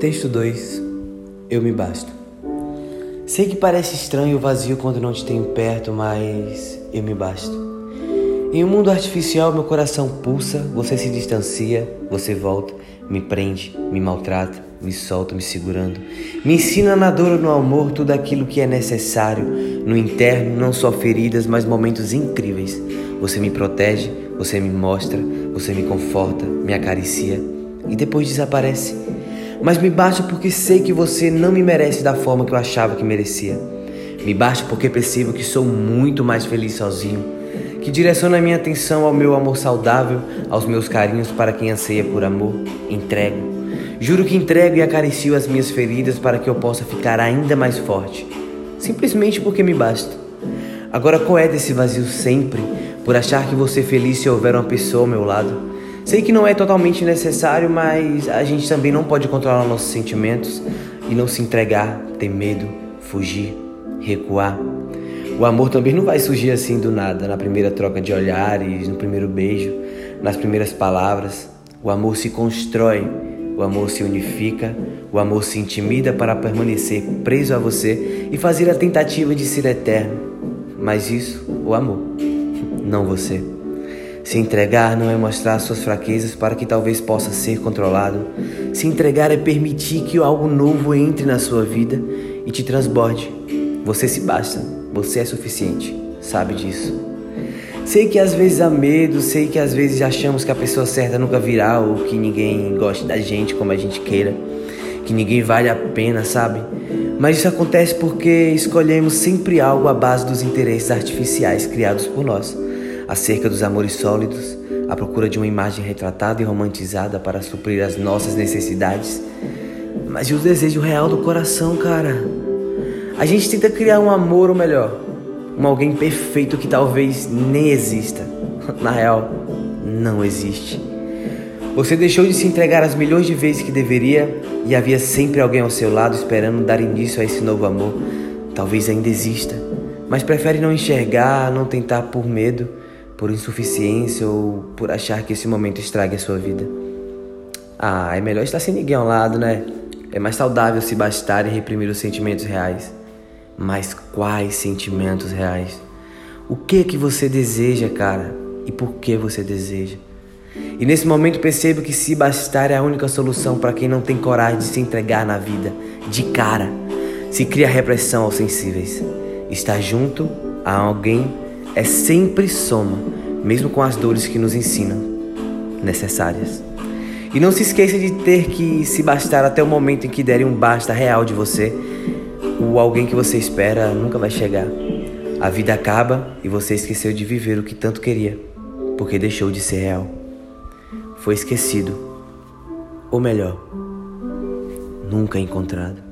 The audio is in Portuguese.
Texto 2 Eu me basto. Sei que parece estranho o vazio quando não te tenho perto, mas eu me basto. Em um mundo artificial, meu coração pulsa, você se distancia, você volta, me prende, me maltrata, me solta, me segurando. Me ensina na dor ou no amor tudo aquilo que é necessário. No interno, não só feridas, mas momentos incríveis. Você me protege, você me mostra, você me conforta, me acaricia e depois desaparece mas me basta porque sei que você não me merece da forma que eu achava que merecia. Me basta porque percebo que sou muito mais feliz sozinho, que direciono a minha atenção ao meu amor saudável, aos meus carinhos para quem anseia por amor, entrego. Juro que entrego e acaricio as minhas feridas para que eu possa ficar ainda mais forte, simplesmente porque me basta. Agora qual é desse vazio sempre por achar que ser feliz se houver uma pessoa ao meu lado? Sei que não é totalmente necessário, mas a gente também não pode controlar nossos sentimentos e não se entregar, ter medo, fugir, recuar. O amor também não vai surgir assim do nada, na primeira troca de olhares, no primeiro beijo, nas primeiras palavras. O amor se constrói, o amor se unifica, o amor se intimida para permanecer preso a você e fazer a tentativa de ser eterno. Mas isso, o amor, não você. Se entregar não é mostrar suas fraquezas para que talvez possa ser controlado. Se entregar é permitir que algo novo entre na sua vida e te transborde. Você se basta, você é suficiente, sabe disso. Sei que às vezes há medo, sei que às vezes achamos que a pessoa certa nunca virá ou que ninguém goste da gente como a gente queira, que ninguém vale a pena, sabe? Mas isso acontece porque escolhemos sempre algo à base dos interesses artificiais criados por nós acerca dos amores sólidos, à procura de uma imagem retratada e romantizada para suprir as nossas necessidades. Mas e o desejo real do coração, cara? A gente tenta criar um amor, ou melhor, um alguém perfeito que talvez nem exista. Na real, não existe. Você deixou de se entregar as milhões de vezes que deveria e havia sempre alguém ao seu lado esperando dar início a esse novo amor. Talvez ainda exista, mas prefere não enxergar, não tentar por medo por insuficiência ou por achar que esse momento estrague a sua vida. Ah, é melhor estar sem ninguém ao lado, né? É mais saudável se bastar e reprimir os sentimentos reais. Mas quais sentimentos reais? O que que você deseja, cara? E por que você deseja? E nesse momento percebo que se bastar é a única solução para quem não tem coragem de se entregar na vida, de cara. Se cria repressão aos sensíveis. Estar junto a alguém é sempre soma, mesmo com as dores que nos ensinam necessárias. E não se esqueça de ter que se bastar até o momento em que derem um basta real de você. O alguém que você espera nunca vai chegar. A vida acaba e você esqueceu de viver o que tanto queria, porque deixou de ser real. Foi esquecido, ou melhor, nunca encontrado.